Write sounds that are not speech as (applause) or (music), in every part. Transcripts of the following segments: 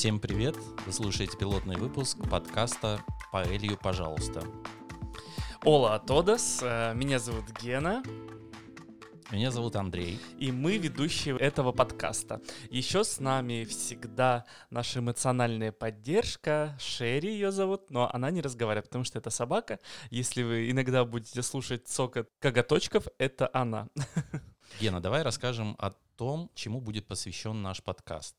Всем привет! Вы слушаете пилотный выпуск подкаста «Паэлью, пожалуйста». Ола Атодас, э, меня зовут Гена. Меня зовут Андрей. И мы ведущие этого подкаста. Еще с нами всегда наша эмоциональная поддержка. Шерри ее зовут, но она не разговаривает, потому что это собака. Если вы иногда будете слушать цокот коготочков, это она. (laughs) Гена, давай расскажем о том, чему будет посвящен наш подкаст.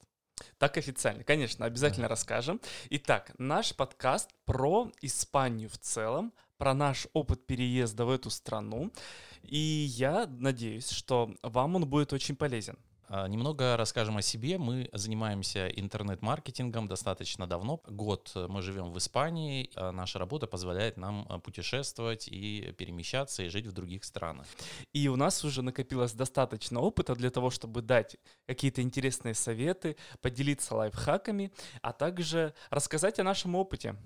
Так официально, конечно, обязательно да. расскажем. Итак, наш подкаст про Испанию в целом, про наш опыт переезда в эту страну. И я надеюсь, что вам он будет очень полезен. А, немного расскажем о себе. Мы занимаемся интернет-маркетингом достаточно давно. Год мы живем в Испании. А наша работа позволяет нам а, путешествовать и перемещаться и жить в других странах. И у нас уже накопилось достаточно опыта для того, чтобы дать какие-то интересные советы, поделиться лайфхаками, а также рассказать о нашем опыте.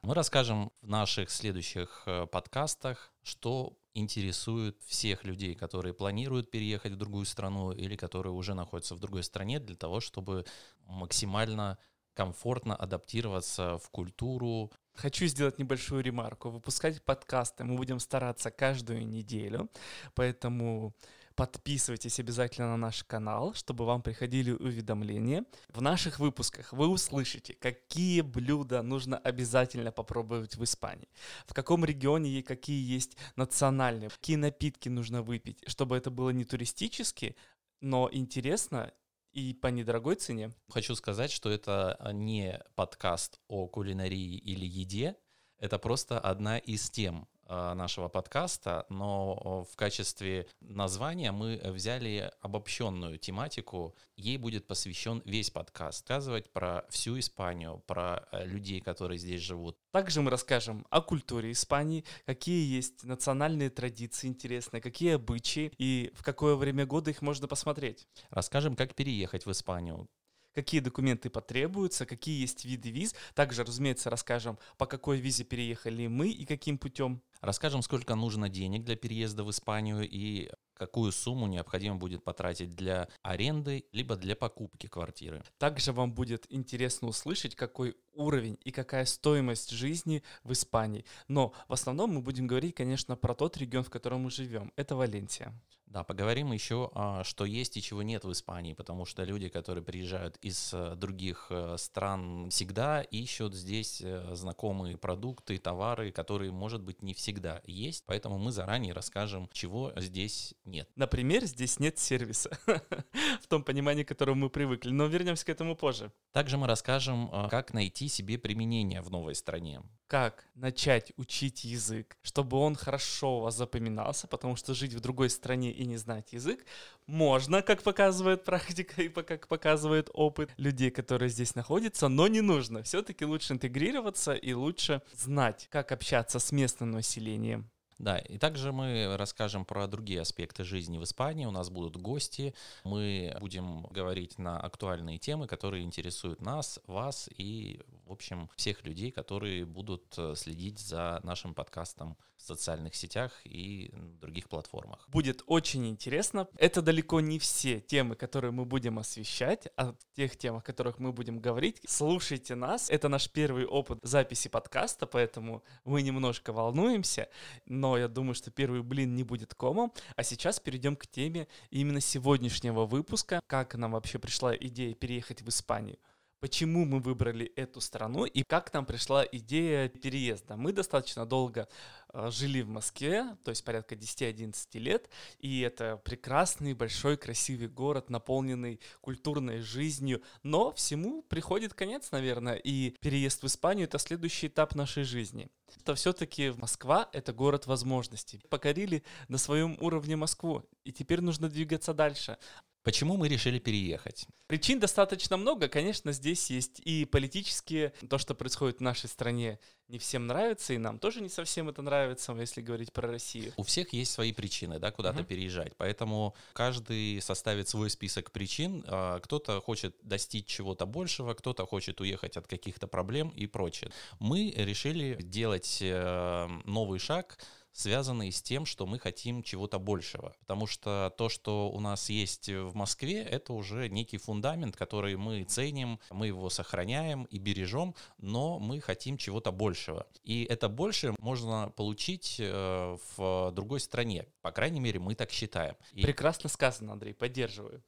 Мы расскажем в наших следующих э, подкастах, что интересует всех людей, которые планируют переехать в другую страну или которые уже находятся в другой стране для того, чтобы максимально комфортно адаптироваться в культуру. Хочу сделать небольшую ремарку. Выпускать подкасты мы будем стараться каждую неделю, поэтому Подписывайтесь обязательно на наш канал, чтобы вам приходили уведомления. В наших выпусках вы услышите, какие блюда нужно обязательно попробовать в Испании, в каком регионе и какие есть национальные, какие напитки нужно выпить, чтобы это было не туристически, но интересно и по недорогой цене. Хочу сказать, что это не подкаст о кулинарии или еде, это просто одна из тем, нашего подкаста, но в качестве названия мы взяли обобщенную тематику. Ей будет посвящен весь подкаст. Рассказывать про всю Испанию, про э, людей, которые здесь живут. Также мы расскажем о культуре Испании, какие есть национальные традиции интересные, какие обычаи и в какое время года их можно посмотреть. Расскажем, как переехать в Испанию, какие документы потребуются, какие есть виды виз. Также, разумеется, расскажем, по какой визе переехали мы и каким путем. Расскажем, сколько нужно денег для переезда в Испанию и какую сумму необходимо будет потратить для аренды, либо для покупки квартиры. Также вам будет интересно услышать, какой уровень и какая стоимость жизни в Испании. Но в основном мы будем говорить, конечно, про тот регион, в котором мы живем. Это Валенсия. Да, поговорим еще, а, что есть и чего нет в Испании, потому что люди, которые приезжают из э, других э, стран, всегда ищут здесь э, знакомые продукты, товары, которые, может быть, не всегда есть, поэтому мы заранее расскажем, чего здесь нет. Например, здесь нет сервиса, (laughs) в том понимании, к которому мы привыкли, но вернемся к этому позже. Также мы расскажем, а, как найти себе применение в новой стране как начать учить язык, чтобы он хорошо у вас запоминался, потому что жить в другой стране и не знать язык можно, как показывает практика и как показывает опыт людей, которые здесь находятся, но не нужно. Все-таки лучше интегрироваться и лучше знать, как общаться с местным населением. Да, и также мы расскажем про другие аспекты жизни в Испании. У нас будут гости. Мы будем говорить на актуальные темы, которые интересуют нас, вас и, в общем, всех людей, которые будут э, следить за нашим подкастом в социальных сетях и других платформах. Будет очень интересно. Это далеко не все темы, которые мы будем освещать, а тех темах, о которых мы будем говорить. Слушайте нас. Это наш первый опыт записи подкаста, поэтому мы немножко волнуемся, но я думаю, что первый блин не будет комом. А сейчас перейдем к теме именно сегодняшнего выпуска. Как нам вообще пришла идея переехать в Испанию? Почему мы выбрали эту страну и как нам пришла идея переезда. Мы достаточно долго э, жили в Москве, то есть порядка 10-11 лет, и это прекрасный, большой, красивый город, наполненный культурной жизнью, но всему приходит конец, наверное, и переезд в Испанию — это следующий этап нашей жизни то все-таки Москва — это город возможностей. Покорили на своем уровне Москву, и теперь нужно двигаться дальше. Почему мы решили переехать? Причин достаточно много. Конечно, здесь есть и политические. То, что происходит в нашей стране, не всем нравится, и нам тоже не совсем это нравится, если говорить про Россию. У всех есть свои причины, да, куда-то uh-huh. переезжать. Поэтому каждый составит свой список причин. А, кто-то хочет достичь чего-то большего, кто-то хочет уехать от каких-то проблем и прочее. Мы решили делать э, новый шаг связанные с тем, что мы хотим чего-то большего. Потому что то, что у нас есть в Москве, это уже некий фундамент, который мы ценим, мы его сохраняем и бережем, но мы хотим чего-то большего. И это больше можно получить э, в другой стране. По крайней мере, мы так считаем. И... Прекрасно сказано, Андрей, поддерживаю.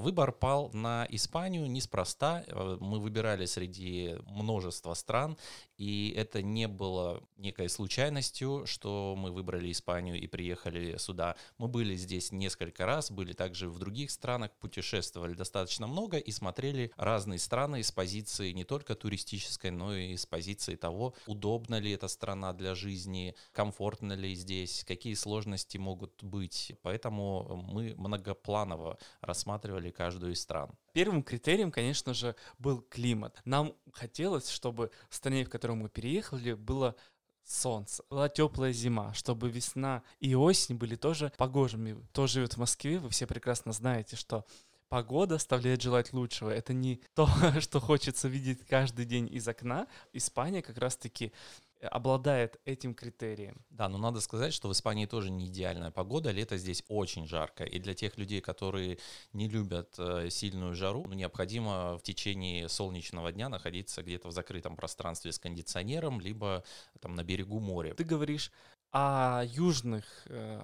Выбор пал на Испанию неспроста. Э, мы выбирали среди множества стран, и это не было некой случайностью, что мы выбрали Испанию и приехали сюда. Мы были здесь несколько раз, были также в других странах, путешествовали достаточно много и смотрели разные страны с позиции не только туристической, но и с позиции того, удобна ли эта страна для жизни, комфортно ли здесь, какие сложности могут быть. Поэтому мы многопланово рассматривали каждую из стран. Первым критерием, конечно же, был климат. Нам хотелось, чтобы в стране, в которую мы переехали, было солнце, была теплая зима, чтобы весна и осень были тоже погожими. Кто живет в Москве, вы все прекрасно знаете, что погода оставляет желать лучшего. Это не то, (laughs) что хочется видеть каждый день из окна. Испания как раз-таки обладает этим критерием. Да, но надо сказать, что в Испании тоже не идеальная погода, лето здесь очень жарко, и для тех людей, которые не любят э, сильную жару, ну, необходимо в течение солнечного дня находиться где-то в закрытом пространстве с кондиционером, либо там на берегу моря. Ты говоришь о южных э,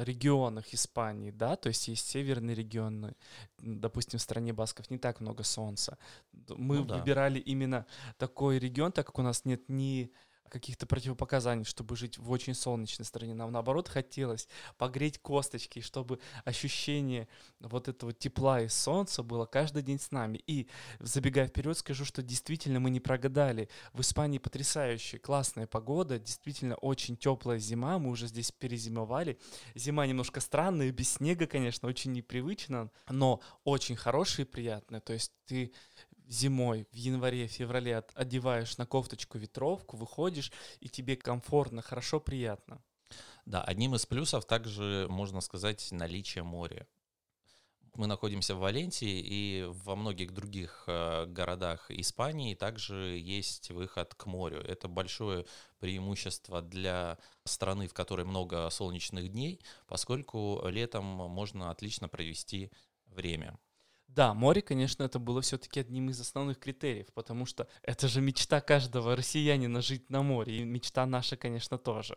регионах Испании, да, то есть есть северные регионы, допустим, в стране Басков не так много солнца. Мы ну, да. выбирали именно такой регион, так как у нас нет ни каких-то противопоказаний, чтобы жить в очень солнечной стране. Нам, наоборот, хотелось погреть косточки, чтобы ощущение вот этого тепла и солнца было каждый день с нами. И, забегая вперед, скажу, что действительно мы не прогадали. В Испании потрясающая, классная погода, действительно очень теплая зима, мы уже здесь перезимовали. Зима немножко странная, без снега, конечно, очень непривычно, но очень хорошая и приятная. То есть ты зимой, в январе, феврале одеваешь на кофточку ветровку, выходишь, и тебе комфортно, хорошо, приятно. Да, одним из плюсов также можно сказать наличие моря. Мы находимся в Валенсии, и во многих других э, городах Испании также есть выход к морю. Это большое преимущество для страны, в которой много солнечных дней, поскольку летом можно отлично провести время. Да, море, конечно, это было все-таки одним из основных критериев, потому что это же мечта каждого россиянина жить на море, и мечта наша, конечно, тоже.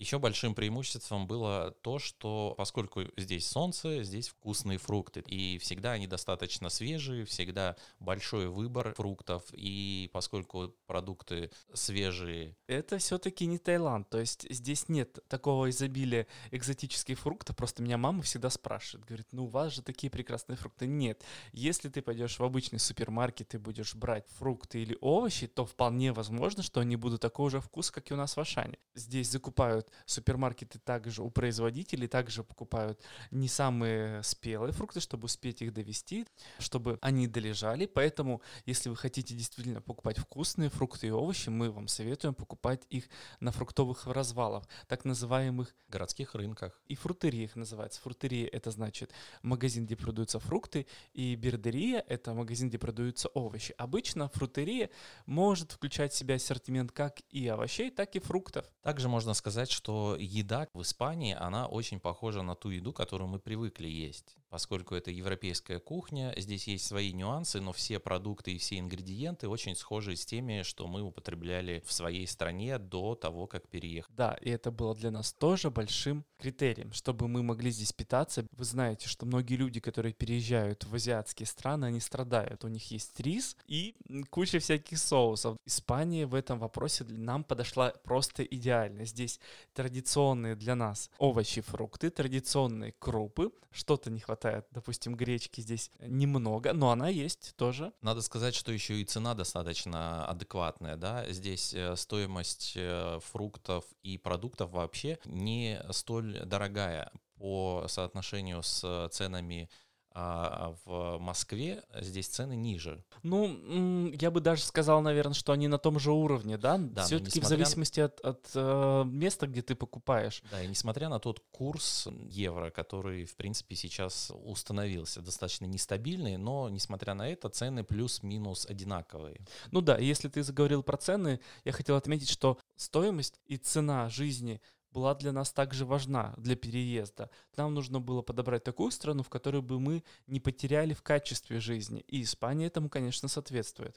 Еще большим преимуществом было то, что поскольку здесь солнце, здесь вкусные фрукты, и всегда они достаточно свежие, всегда большой выбор фруктов, и поскольку продукты свежие... Это все-таки не Таиланд, то есть здесь нет такого изобилия экзотических фруктов, просто меня мама всегда спрашивает, говорит, ну у вас же такие прекрасные фрукты. Нет, если ты пойдешь в обычный супермаркет и будешь брать фрукты или овощи, то вполне возможно, что они будут такого же вкуса, как и у нас в Ашане. Здесь закупают супермаркеты также у производителей также покупают не самые спелые фрукты, чтобы успеть их довести, чтобы они долежали. Поэтому, если вы хотите действительно покупать вкусные фрукты и овощи, мы вам советуем покупать их на фруктовых развалах, так называемых городских рынках. И фрутерии их называется. Фрутерия — это значит магазин, где продаются фрукты, и бердерия — это магазин, где продаются овощи. Обычно фрутерия может включать в себя ассортимент как и овощей, так и фруктов. Также можно сказать, что еда в Испании, она очень похожа на ту еду, которую мы привыкли есть. Поскольку это европейская кухня, здесь есть свои нюансы, но все продукты и все ингредиенты очень схожи с теми, что мы употребляли в своей стране до того, как переехали. Да, и это было для нас тоже большим критерием, чтобы мы могли здесь питаться. Вы знаете, что многие люди, которые переезжают в азиатские страны, они страдают. У них есть рис и куча всяких соусов. Испания в этом вопросе нам подошла просто идеально. Здесь традиционные для нас овощи, фрукты, традиционные крупы. Что-то не хватает, допустим, гречки здесь немного, но она есть тоже. Надо сказать, что еще и цена достаточно адекватная, да. Здесь э, стоимость э, фруктов и продуктов вообще не столь дорогая по соотношению с ценами а в Москве здесь цены ниже. Ну, я бы даже сказал, наверное, что они на том же уровне, да? да Все-таки несмотря... в зависимости от, от э, места, где ты покупаешь. Да, и несмотря на тот курс евро, который, в принципе, сейчас установился, достаточно нестабильный, но, несмотря на это, цены плюс-минус одинаковые. Ну да, если ты заговорил про цены, я хотел отметить, что стоимость и цена жизни была для нас также важна для переезда. Нам нужно было подобрать такую страну, в которой бы мы не потеряли в качестве жизни. И Испания этому, конечно, соответствует.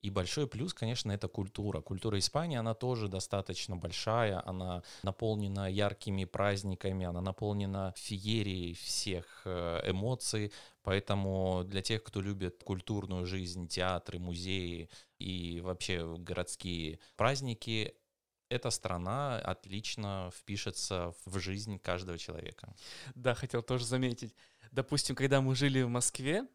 И большой плюс, конечно, это культура. Культура Испании, она тоже достаточно большая, она наполнена яркими праздниками, она наполнена феерией всех э, эмоций, поэтому для тех, кто любит культурную жизнь, театры, музеи и вообще городские праздники, эта страна отлично впишется в жизнь каждого человека. Да, хотел тоже заметить. Допустим, когда мы жили в Москве,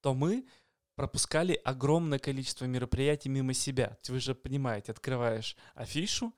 то мы пропускали огромное количество мероприятий мимо себя. Вы же понимаете, открываешь афишу,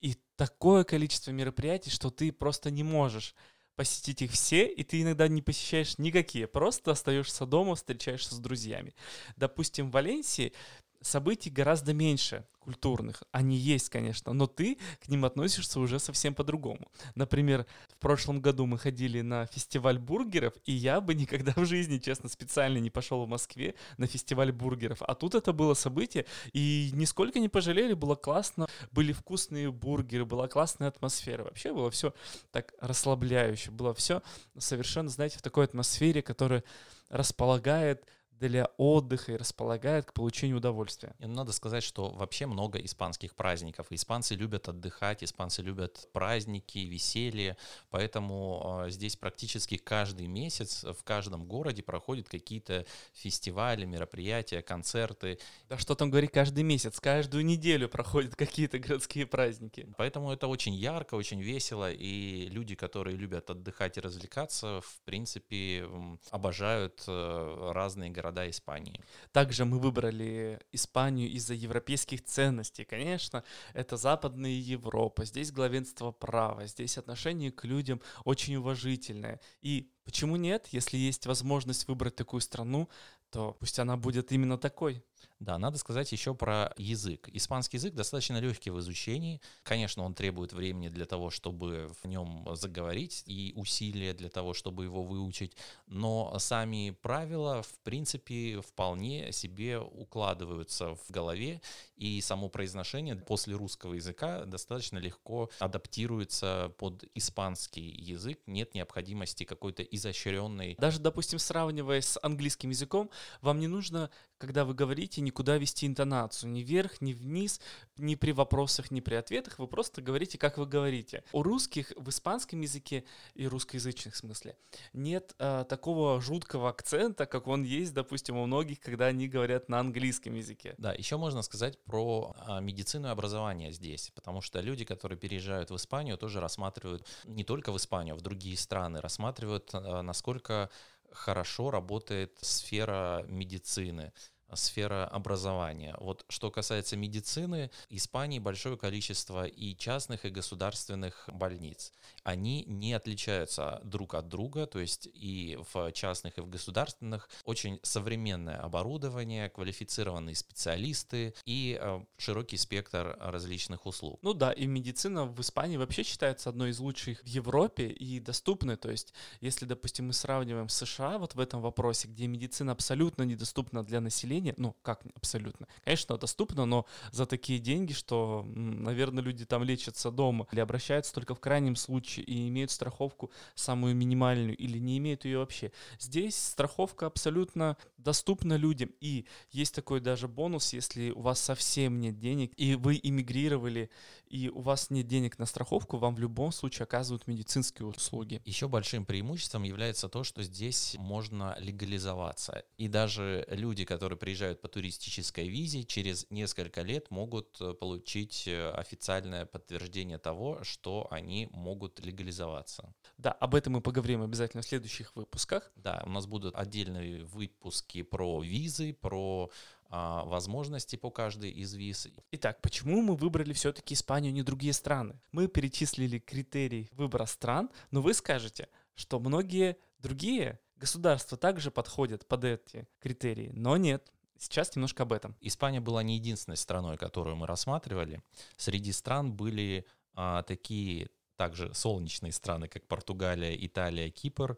и такое количество мероприятий, что ты просто не можешь посетить их все, и ты иногда не посещаешь никакие, просто остаешься дома, встречаешься с друзьями. Допустим, в Валенсии событий гораздо меньше культурных. Они есть, конечно, но ты к ним относишься уже совсем по-другому. Например, в прошлом году мы ходили на фестиваль бургеров, и я бы никогда в жизни, честно, специально не пошел в Москве на фестиваль бургеров. А тут это было событие, и нисколько не пожалели, было классно, были вкусные бургеры, была классная атмосфера. Вообще было все так расслабляюще, было все совершенно, знаете, в такой атмосфере, которая располагает для отдыха и располагает к получению удовольствия. И надо сказать, что вообще много испанских праздников. Испанцы любят отдыхать, испанцы любят праздники, веселье, поэтому э, здесь практически каждый месяц в каждом городе проходят какие-то фестивали, мероприятия, концерты. Да что там говорить, каждый месяц, каждую неделю проходят какие-то городские праздники. Поэтому это очень ярко, очень весело, и люди, которые любят отдыхать и развлекаться, в принципе, обожают э, разные города города Испании. Также мы выбрали Испанию из-за европейских ценностей. Конечно, это Западная Европа, здесь главенство права, здесь отношение к людям очень уважительное. И почему нет, если есть возможность выбрать такую страну, то пусть она будет именно такой. Да, надо сказать еще про язык. Испанский язык достаточно легкий в изучении. Конечно, он требует времени для того, чтобы в нем заговорить, и усилия для того, чтобы его выучить. Но сами правила, в принципе, вполне себе укладываются в голове, и само произношение после русского языка достаточно легко адаптируется под испанский язык. Нет необходимости какой-то изощренной... Даже, допустим, сравнивая с английским языком, вам не нужно, когда вы говорите, никуда вести интонацию, ни вверх, ни вниз, ни при вопросах, ни при ответах, вы просто говорите, как вы говорите. У русских в испанском языке и русскоязычных в смысле нет э, такого жуткого акцента, как он есть, допустим, у многих, когда они говорят на английском языке. Да, еще можно сказать про а, медицину и образование здесь, потому что люди, которые переезжают в Испанию, тоже рассматривают не только в Испанию, а в другие страны, рассматривают, а, насколько хорошо работает сфера медицины, сфера образования. Вот что касается медицины, в Испании большое количество и частных, и государственных больниц. Они не отличаются друг от друга, то есть и в частных, и в государственных очень современное оборудование, квалифицированные специалисты и э, широкий спектр различных услуг. Ну да, и медицина в Испании вообще считается одной из лучших в Европе и доступной. То есть, если, допустим, мы сравниваем США вот в этом вопросе, где медицина абсолютно недоступна для населения, населения, ну, как абсолютно, конечно, доступно, но за такие деньги, что, наверное, люди там лечатся дома или обращаются только в крайнем случае и имеют страховку самую минимальную или не имеют ее вообще. Здесь страховка абсолютно доступна людям, и есть такой даже бонус, если у вас совсем нет денег, и вы иммигрировали, и у вас нет денег на страховку, вам в любом случае оказывают медицинские услуги. Еще большим преимуществом является то, что здесь можно легализоваться. И даже люди, которые приезжают по туристической визе, через несколько лет могут э, получить э, официальное подтверждение того, что они могут легализоваться. Да, об этом мы поговорим обязательно в следующих выпусках. Да, у нас будут отдельные выпуски про визы, про а, возможности по каждой из виз. Итак, почему мы выбрали все-таки Испанию, а не другие страны? Мы перечислили критерий выбора стран, но вы скажете, что многие другие государства также подходят под эти критерии, но нет. Сейчас немножко об этом. Испания была не единственной страной, которую мы рассматривали. Среди стран были а, такие также солнечные страны, как Португалия, Италия, Кипр.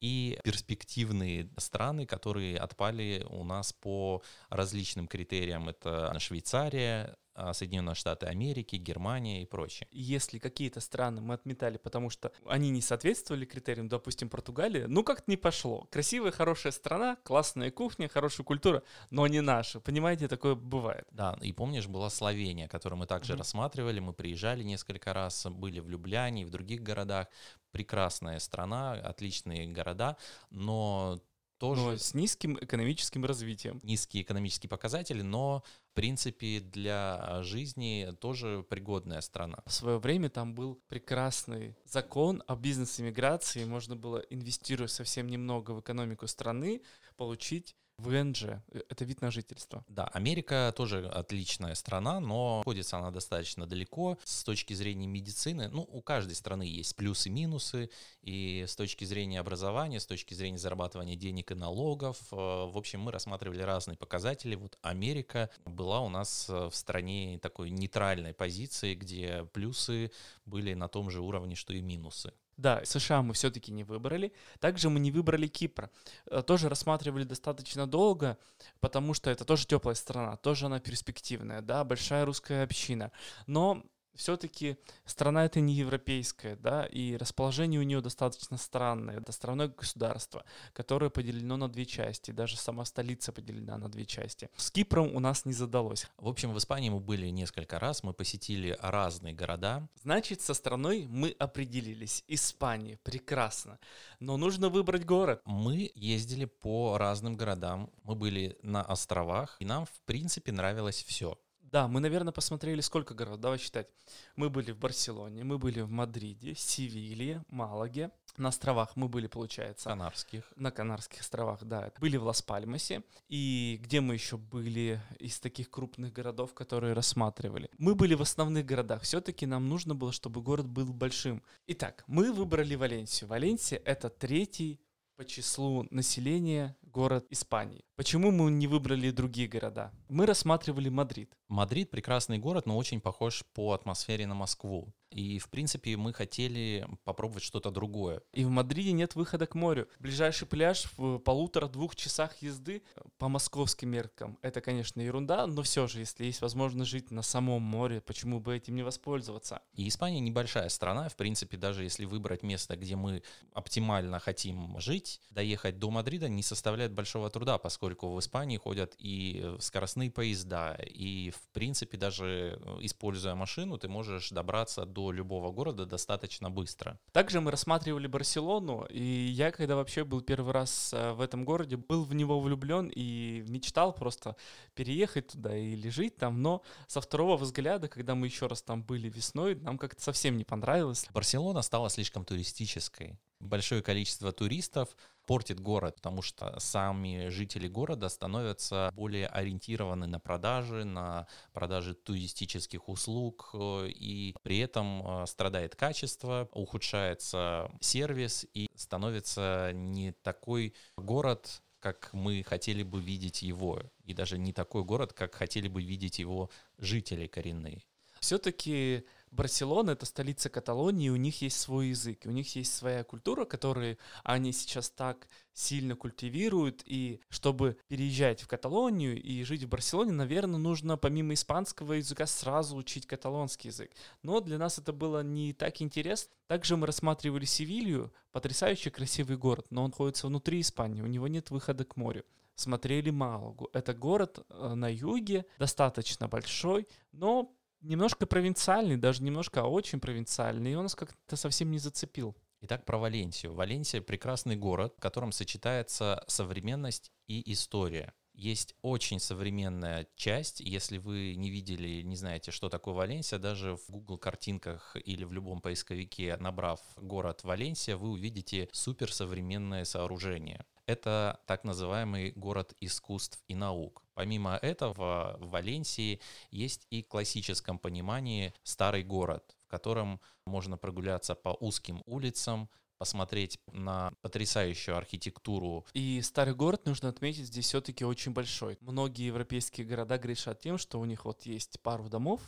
И перспективные страны, которые отпали у нас по различным критериям. Это Швейцария, а, Соединенные Штаты Америки, Германия и прочее. Если какие-то страны мы отметали, потому что они не соответствовали критериям, допустим, Португалия, ну как-то не пошло. Красивая, хорошая страна, классная кухня, хорошая культура, но не наша. Понимаете, такое бывает. Да, и помнишь, была Словения, которую мы также mm-hmm. рассматривали, мы приезжали несколько раз, были в Любляне и в других городах. Прекрасная страна, отличные города, но тоже... Но с низким экономическим развитием. Низкие экономические показатели, но, в принципе, для жизни тоже пригодная страна. В свое время там был прекрасный закон о бизнес-иммиграции. Можно было, инвестируя совсем немного в экономику страны, получить ВНЖ — это вид на жительство. Да, Америка тоже отличная страна, но находится она достаточно далеко с точки зрения медицины. Ну, у каждой страны есть плюсы и минусы, и с точки зрения образования, с точки зрения зарабатывания денег и налогов. Э, в общем, мы рассматривали разные показатели. Вот Америка была у нас э, в стране такой нейтральной позиции, где плюсы были на том же уровне, что и минусы. Да, США мы все-таки не выбрали. Также мы не выбрали Кипр. Э, тоже рассматривали достаточно долго, потому что это тоже теплая страна, тоже она перспективная, да, большая русская община. Но все-таки страна это не европейская, да, и расположение у нее достаточно странное. Это страной государство, которое поделено на две части, даже сама столица поделена на две части. С Кипром у нас не задалось. В общем, в Испании мы были несколько раз, мы посетили разные города. Значит, со страной мы определились. Испания, прекрасно. Но нужно выбрать город. Мы ездили по разным городам, мы были на островах, и нам, в принципе, нравилось все. Да, мы, наверное, посмотрели сколько городов. Давай считать. Мы были в Барселоне, мы были в Мадриде, Севилье, Малаге. На островах мы были, получается. Канарских. На Канарских островах, да. Были в Лас-Пальмасе. И где мы еще были из таких крупных городов, которые рассматривали? Мы были в основных городах. Все-таки нам нужно было, чтобы город был большим. Итак, мы выбрали Валенсию. Валенсия — это третий по числу населения город Испании. Почему мы не выбрали другие города? Мы рассматривали Мадрид. Мадрид прекрасный город, но очень похож по атмосфере на Москву. И, в принципе, мы хотели попробовать что-то другое. И в Мадриде нет выхода к морю. Ближайший пляж в полутора-двух часах езды по московским меркам. Это, конечно, ерунда, но все же, если есть возможность жить на самом море, почему бы этим не воспользоваться? И Испания небольшая страна. В принципе, даже если выбрать место, где мы оптимально хотим жить, доехать до Мадрида не составляет большого труда, поскольку в Испании ходят и скоростные поезда, и, в принципе, даже э, используя машину, ты можешь добраться до до любого города достаточно быстро. Также мы рассматривали Барселону, и я, когда вообще был первый раз э, в этом городе, был в него влюблен и мечтал просто переехать туда или жить там, но со второго взгляда, когда мы еще раз там были весной, нам как-то совсем не понравилось. Барселона стала слишком туристической. Большое количество туристов портит город, потому что сами жители города становятся более ориентированы на продажи, на продажи туристических услуг, э, и при этом э, страдает качество, ухудшается сервис и становится не такой город, как мы хотели бы видеть его, и даже не такой город, как хотели бы видеть его жители коренные. Все-таки Барселона — это столица Каталонии, у них есть свой язык, у них есть своя культура, которую они сейчас так сильно культивируют, и чтобы переезжать в Каталонию и жить в Барселоне, наверное, нужно помимо испанского языка сразу учить каталонский язык. Но для нас это было не так интересно. Также мы рассматривали Севилью, потрясающий красивый город, но он находится внутри Испании, у него нет выхода к морю смотрели Малагу. Это город э, на юге, достаточно большой, но немножко провинциальный, даже немножко, а очень провинциальный, и он нас как-то совсем не зацепил. Итак, про Валенсию. Валенсия — прекрасный город, в котором сочетается современность и история. Есть очень современная часть. Если вы не видели, не знаете, что такое Валенсия, даже в Google картинках или в любом поисковике, набрав город Валенсия, вы увидите суперсовременное сооружение. Это так называемый город искусств и наук. Помимо этого, в Валенсии есть и в классическом понимании старый город, в котором можно прогуляться по узким улицам, посмотреть на потрясающую архитектуру. И старый город, нужно отметить, здесь все-таки очень большой. Многие европейские города грешат тем, что у них вот есть пару домов,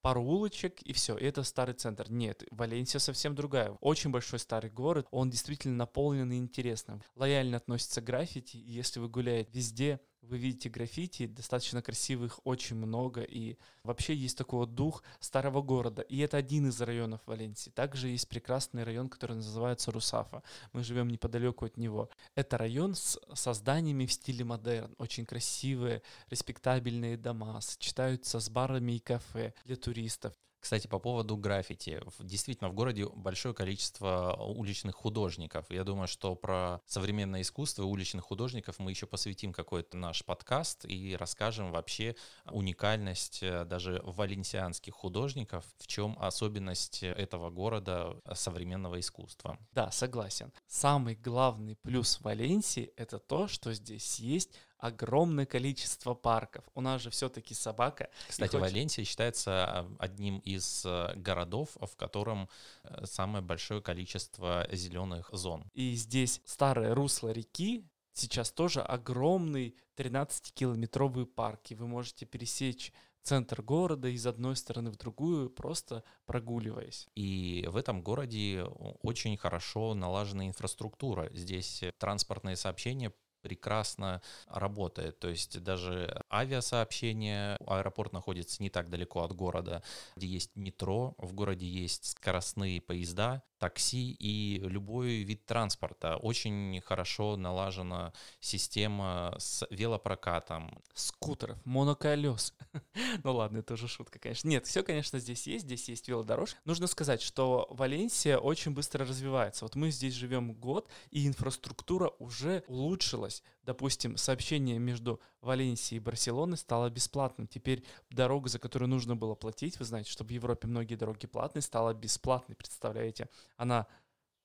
пару улочек и все, это старый центр. Нет, Валенсия совсем другая. Очень большой старый город, он действительно наполнен и интересным. Лояльно относится к граффити, и если вы гуляете везде, вы видите граффити, достаточно красивых, очень много, и вообще есть такой вот дух старого города, и это один из районов Валенсии. Также есть прекрасный район, который называется Русафа, мы живем неподалеку от него. Это район с созданиями в стиле модерн, очень красивые, респектабельные дома, сочетаются с барами и кафе для туристов. Кстати, по поводу граффити. Действительно, в городе большое количество уличных художников. Я думаю, что про современное искусство и уличных художников мы еще посвятим какой-то наш подкаст и расскажем вообще уникальность э, даже валенсианских художников, в чем особенность этого города современного искусства. Да, согласен. Самый главный плюс Валенсии — это то, что здесь есть огромное количество парков. У нас же все-таки собака. Кстати, хочет... Валенсия считается а, одним из э, городов, в котором э, самое большое количество зеленых зон. И здесь старое русло реки, сейчас тоже огромный 13-километровый парк, и вы можете пересечь центр города из одной стороны в другую, просто прогуливаясь. И в этом городе очень хорошо налажена инфраструктура. Здесь транспортные сообщения прекрасно работает. То есть даже авиасообщение, аэропорт находится не так далеко от города, где есть метро, в городе есть скоростные поезда, такси и любой вид транспорта. Очень хорошо налажена система с велопрокатом. Скутеров, моноколес. (laughs) ну ладно, это уже шутка, конечно. Нет, все, конечно, здесь есть, здесь есть велодорожка. Нужно сказать, что Валенсия очень быстро развивается. Вот мы здесь живем год, и инфраструктура уже улучшилась. Допустим, сообщение между Валенсией и Барселоной стало бесплатным. Теперь дорога, за которую нужно было платить, вы знаете, что в Европе многие дороги платные, стала бесплатной, представляете? Она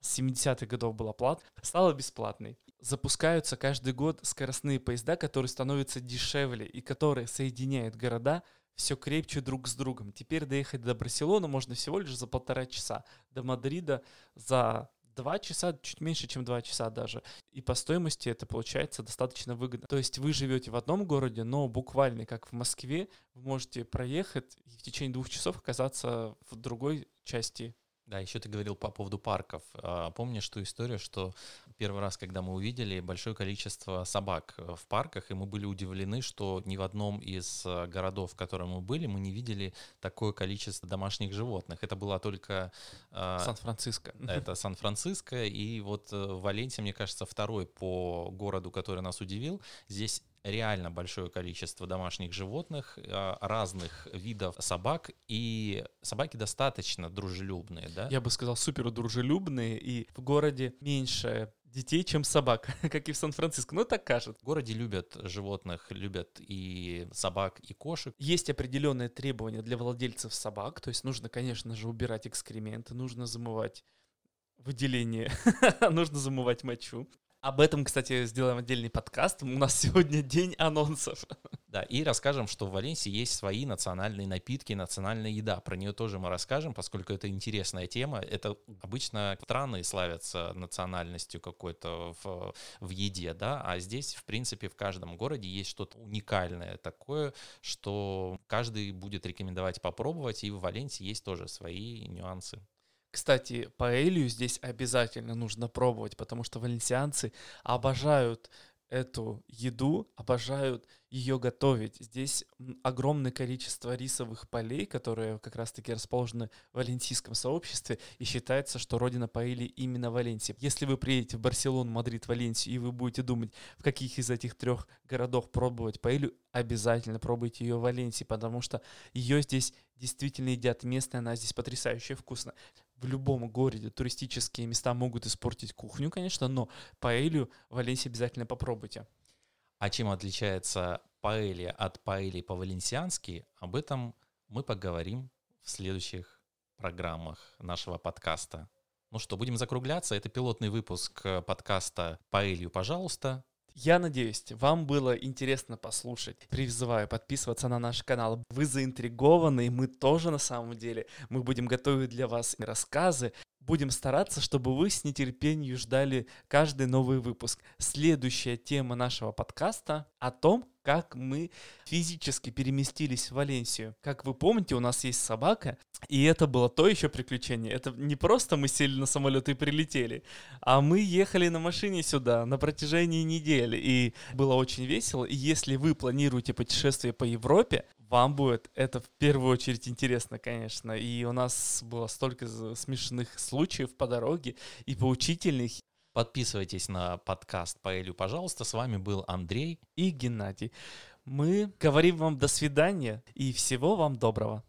с 70-х годов была платной, стала бесплатной. Запускаются каждый год скоростные поезда, которые становятся дешевле и которые соединяют города все крепче друг с другом. Теперь доехать до Барселоны можно всего лишь за полтора часа, до Мадрида за два часа, чуть меньше, чем два часа даже. И по стоимости это получается достаточно выгодно. То есть вы живете в одном городе, но буквально как в Москве, вы можете проехать и в течение двух часов оказаться в другой части да, еще ты говорил по поводу парков. А, помнишь ту историю, что первый раз, когда мы увидели большое количество собак э, в парках, и мы были удивлены, что ни в одном из э, городов, в котором мы были, мы не видели такое количество домашних животных. Это было только... А, Сан-Франциско. Это Сан-Франциско, и вот э, Валенсия, мне кажется, второй по городу, который нас удивил. Здесь реально большое количество домашних животных, а, разных видов собак, и собаки достаточно дружелюбные, да? Я бы сказал, супер дружелюбные, и в городе меньше детей, чем собак, (laughs) как и в Сан-Франциско. Ну, так кажется. В городе любят животных, любят и собак, и кошек. Есть определенные требования для владельцев собак, то есть нужно, конечно же, убирать экскременты, нужно замывать выделение, (laughs) нужно замывать мочу. Об этом, кстати, сделаем отдельный подкаст. У нас сегодня день анонсов. Да, и расскажем, что в Валенсии есть свои национальные напитки, национальная еда. Про нее тоже мы расскажем, поскольку это интересная тема. Это обычно страны славятся национальностью какой-то в, в еде, да, а здесь, в принципе, в каждом городе есть что-то уникальное такое, что каждый будет рекомендовать попробовать, и в Валенсии есть тоже свои нюансы. Кстати, паэлью здесь обязательно нужно пробовать, потому что валенсианцы обожают эту еду, обожают ее готовить. Здесь огромное количество рисовых полей, которые как раз-таки расположены в валенсийском сообществе, и считается, что родина паэли именно Валенсия. Если вы приедете в Барселону, Мадрид, Валенсию, и вы будете думать, в каких из этих трех городов пробовать паэлю, обязательно пробуйте ее в Валенсии, потому что ее здесь действительно едят местные, она здесь потрясающе вкусно в любом городе туристические места могут испортить кухню, конечно, но паэлью в Валенсии обязательно попробуйте. А чем отличается паэлья от паэльи по-валенсиански, об этом мы поговорим в следующих программах нашего подкаста. Ну что, будем закругляться. Это пилотный выпуск подкаста «Паэлью, пожалуйста». Я надеюсь, вам было интересно послушать. Призываю подписываться на наш канал. Вы заинтригованы, и мы тоже на самом деле. Мы будем готовить для вас рассказы. Будем стараться, чтобы вы с нетерпением ждали каждый новый выпуск. Следующая тема нашего подкаста о том, как мы физически переместились в Валенсию. Как вы помните, у нас есть собака, и это было то еще приключение. Это не просто мы сели на самолет и прилетели, а мы ехали на машине сюда на протяжении недели, и было очень весело. И если вы планируете путешествие по Европе, вам будет это в первую очередь интересно, конечно. И у нас было столько смешных случаев по дороге и поучительных. Подписывайтесь на подкаст Паэлю, пожалуйста. С вами был Андрей и Геннадий. Мы говорим вам до свидания и всего вам доброго.